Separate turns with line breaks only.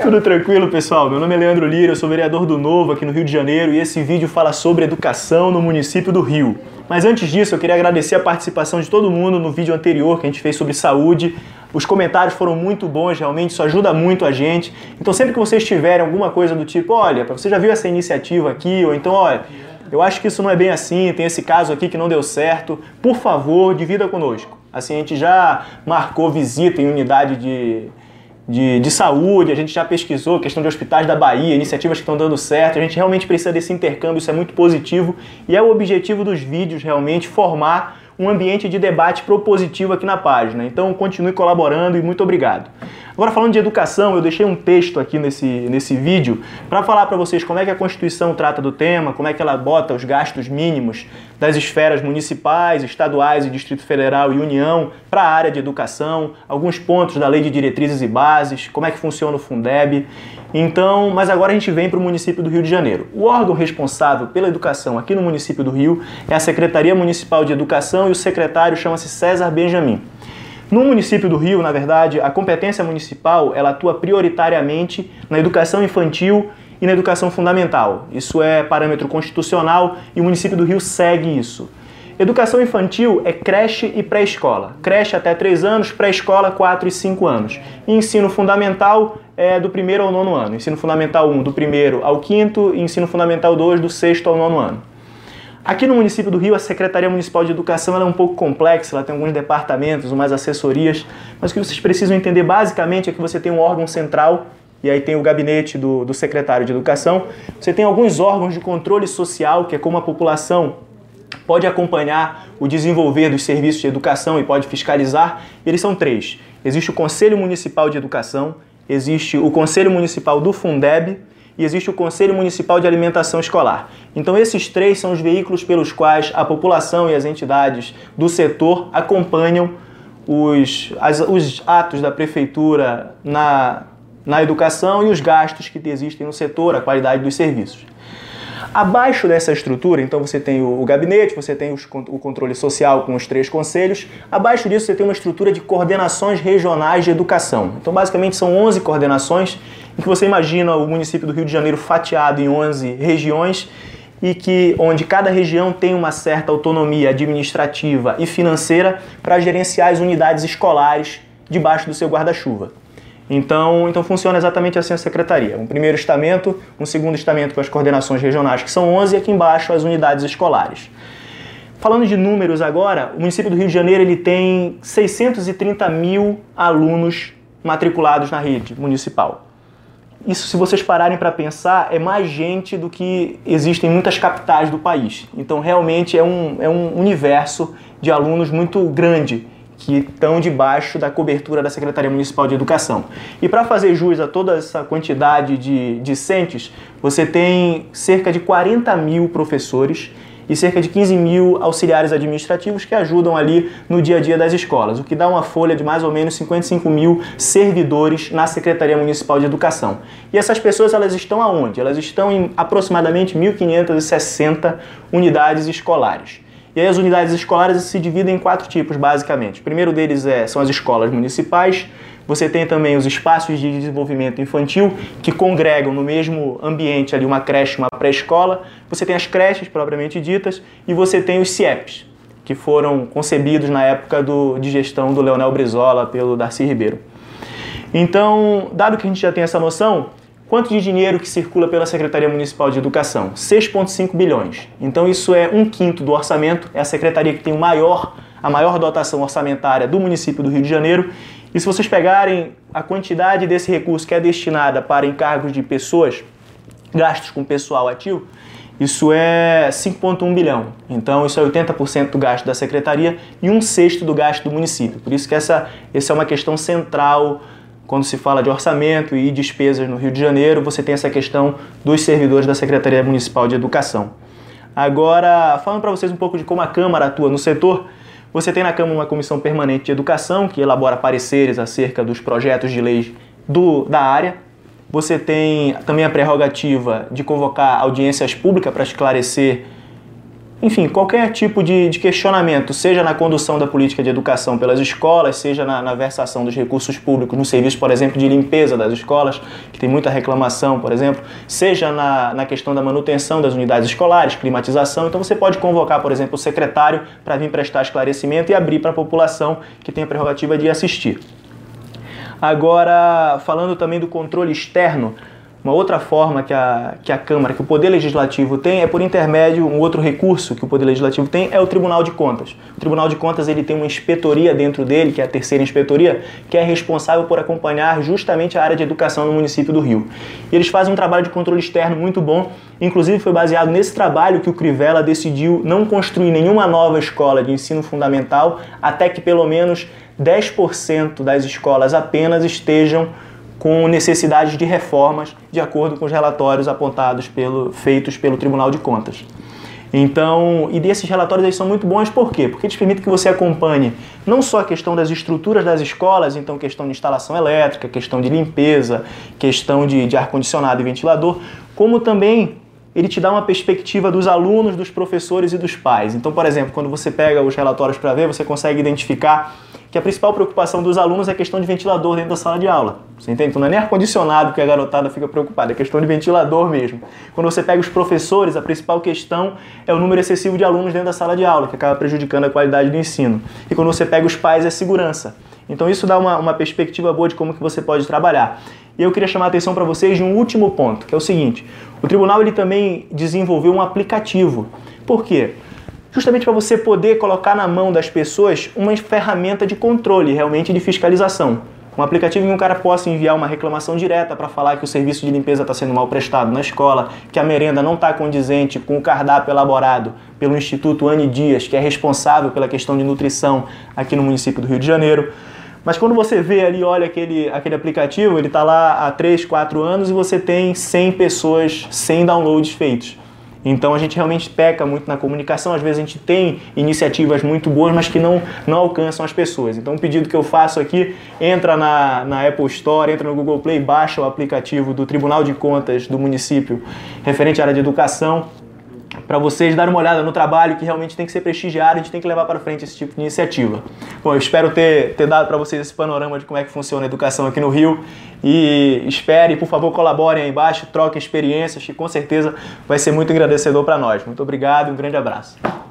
Tudo tranquilo, pessoal? Meu nome é Leandro Lira, eu sou vereador do Novo aqui no Rio de Janeiro e esse vídeo fala sobre educação no município do Rio. Mas antes disso, eu queria agradecer a participação de todo mundo no vídeo anterior que a gente fez sobre saúde. Os comentários foram muito bons, realmente, isso ajuda muito a gente. Então, sempre que vocês tiverem alguma coisa do tipo, olha, você já viu essa iniciativa aqui, ou então, olha, eu acho que isso não é bem assim, tem esse caso aqui que não deu certo, por favor, divida conosco. Assim, a gente já marcou visita em unidade de de, de saúde, a gente já pesquisou questão de hospitais da Bahia, iniciativas que estão dando certo, a gente realmente precisa desse intercâmbio, isso é muito positivo e é o objetivo dos vídeos realmente formar um ambiente de debate propositivo aqui na página. Então continue colaborando e muito obrigado. Agora falando de educação, eu deixei um texto aqui nesse, nesse vídeo para falar para vocês como é que a Constituição trata do tema, como é que ela bota os gastos mínimos das esferas municipais, estaduais e Distrito Federal e União para a área de educação, alguns pontos da Lei de Diretrizes e Bases, como é que funciona o Fundeb. Então, mas agora a gente vem para o município do Rio de Janeiro. O órgão responsável pela educação aqui no município do Rio é a Secretaria Municipal de Educação e o secretário chama-se César Benjamin. No município do Rio, na verdade, a competência municipal ela atua prioritariamente na educação infantil e na educação fundamental. Isso é parâmetro constitucional e o município do Rio segue isso. Educação infantil é creche e pré-escola. Creche até 3 anos, pré-escola 4 e 5 anos. E ensino fundamental é do primeiro ao nono ano. Ensino fundamental 1 do primeiro ao quinto e ensino fundamental 2 do sexto ao nono ano. Aqui no município do Rio, a Secretaria Municipal de Educação é um pouco complexa, ela tem alguns departamentos, umas assessorias, mas o que vocês precisam entender basicamente é que você tem um órgão central, e aí tem o gabinete do, do secretário de Educação, você tem alguns órgãos de controle social, que é como a população pode acompanhar o desenvolver dos serviços de educação e pode fiscalizar. Eles são três. Existe o Conselho Municipal de Educação, existe o Conselho Municipal do Fundeb e existe o Conselho Municipal de Alimentação Escolar. Então, esses três são os veículos pelos quais a população e as entidades do setor acompanham os, as, os atos da prefeitura na, na educação e os gastos que existem no setor, a qualidade dos serviços. Abaixo dessa estrutura, então você tem o, gabinete, você tem os, o controle social com os três conselhos. Abaixo disso você tem uma estrutura de coordenações regionais de educação. Então basicamente são 11 coordenações em que você imagina o município do Rio de Janeiro fatiado em 11 regiões e que onde cada região tem uma certa autonomia administrativa e financeira para gerenciar as unidades escolares debaixo do seu guarda-chuva. Então, então funciona exatamente assim a secretaria. Um primeiro estamento, um segundo estamento com as coordenações regionais, que são 11, e aqui embaixo as unidades escolares. Falando de números agora, o município do Rio de Janeiro ele tem 630 mil alunos matriculados na rede municipal. Isso, se vocês pararem para pensar, é mais gente do que existem em muitas capitais do país. Então, realmente é um, é um universo de alunos muito grande que estão debaixo da cobertura da Secretaria Municipal de Educação. E para fazer jus a toda essa quantidade de discentes, você tem cerca de 40 mil professores e cerca de 15 mil auxiliares administrativos que ajudam ali no dia a dia das escolas, o que dá uma folha de mais ou menos 55 mil servidores na Secretaria Municipal de Educação. E essas pessoas elas estão aonde? Elas estão em aproximadamente 1.560 unidades escolares. E aí as unidades escolares se dividem em quatro tipos, basicamente. O primeiro deles é, são as escolas municipais. Você tem também os espaços de desenvolvimento infantil, que congregam no mesmo ambiente ali uma creche, uma pré-escola. Você tem as creches propriamente ditas e você tem os CIEPs, que foram concebidos na época do, de gestão do Leonel Brizola pelo Darcy Ribeiro. Então, dado que a gente já tem essa noção, Quanto de dinheiro que circula pela Secretaria Municipal de Educação? 6,5 bilhões. Então isso é um quinto do orçamento, é a secretaria que tem o maior, a maior dotação orçamentária do município do Rio de Janeiro. E se vocês pegarem a quantidade desse recurso que é destinada para encargos de pessoas, gastos com pessoal ativo, isso é 5,1 bilhão. Então, isso é 80% do gasto da secretaria e um sexto do gasto do município. Por isso que essa, essa é uma questão central quando se fala de orçamento e despesas no Rio de Janeiro, você tem essa questão dos servidores da Secretaria Municipal de Educação. Agora, falando para vocês um pouco de como a Câmara atua no setor, você tem na Câmara uma comissão permanente de educação que elabora pareceres acerca dos projetos de lei do, da área. Você tem também a prerrogativa de convocar audiências públicas para esclarecer enfim, qualquer tipo de, de, questionamento, seja na condução da política de educação pelas escolas, seja na, na, versação dos recursos públicos no serviço, por exemplo, de limpeza das escolas, que tem muita reclamação, por exemplo, seja na, na questão da manutenção das unidades escolares, climatização. Então você pode convocar, por exemplo, o secretário para vir prestar esclarecimento e abrir para a população que tem a prerrogativa de assistir. Agora, falando também do controle externo, uma outra forma que a, que a Câmara, que o Poder Legislativo tem, é por intermédio, um outro recurso que o Poder Legislativo tem é o Tribunal de Contas. O Tribunal de Contas ele tem uma inspetoria dentro dele, que é a terceira inspetoria, que é responsável por acompanhar justamente a área de educação no município do Rio. E eles fazem um trabalho de controle externo muito bom, inclusive foi baseado nesse trabalho que o Crivella decidiu não construir nenhuma nova escola de ensino fundamental até que pelo menos 10% das escolas apenas estejam com necessidades de reformas, de acordo com os relatórios apontados pelo, feitos pelo Tribunal de Contas. Então, e desses relatórios eles são muito bons por quê? Porque eles permitem que você acompanhe não só a questão das estruturas das escolas, então questão de instalação elétrica, questão de limpeza, questão de, de ar-condicionado e ventilador, como também ele te dá uma perspectiva dos alunos, dos professores e dos pais. Então, por exemplo, quando você pega os relatórios para ver, você consegue identificar que a principal preocupação dos alunos é a questão de ventilador dentro da sala de aula. Você entende? Então não é nem ar-condicionado que a garotada fica preocupada, é questão de ventilador mesmo. Quando você pega os professores, a principal questão é o número excessivo de alunos dentro da sala de aula, que acaba prejudicando a qualidade do ensino. E quando você pega os pais, é segurança. Então isso dá uma, uma perspectiva boa de como que você pode trabalhar. E eu queria chamar a atenção para vocês de um último ponto, que é o seguinte: o tribunal ele também desenvolveu um aplicativo. Por quê? justamente para você poder colocar na mão das pessoas uma ferramenta de controle, realmente de fiscalização. Um aplicativo em que um cara possa enviar uma reclamação direta para falar que o serviço de limpeza está sendo mal prestado na escola, que a merenda não está condizente com o cardápio elaborado pelo Instituto Anne Dias, que é responsável pela questão de nutrição aqui no município do Rio de Janeiro. Mas quando você vê ali, olha aquele, aquele aplicativo, ele está lá há 3, 4 anos e você tem 100 pessoas, 100 downloads feitos. Então a gente realmente peca muito na comunicação, às vezes a gente tem iniciativas muito boas, mas que não, não alcançam as pessoas. Então o pedido que eu faço aqui, entra na, na Apple Store, entra no Google Play, baixa o aplicativo do Tribunal de Contas do município referente à área de educação, para vocês darem uma olhada no trabalho que realmente tem que ser prestigiado, a gente tem que levar para frente esse tipo de iniciativa. Bom, eu espero ter, ter dado para vocês esse panorama de como é que funciona a educação aqui no Rio e espere, por favor, colaborem aí embaixo, troquem experiências, que com certeza vai ser muito agradecedor para nós. Muito obrigado e um grande abraço.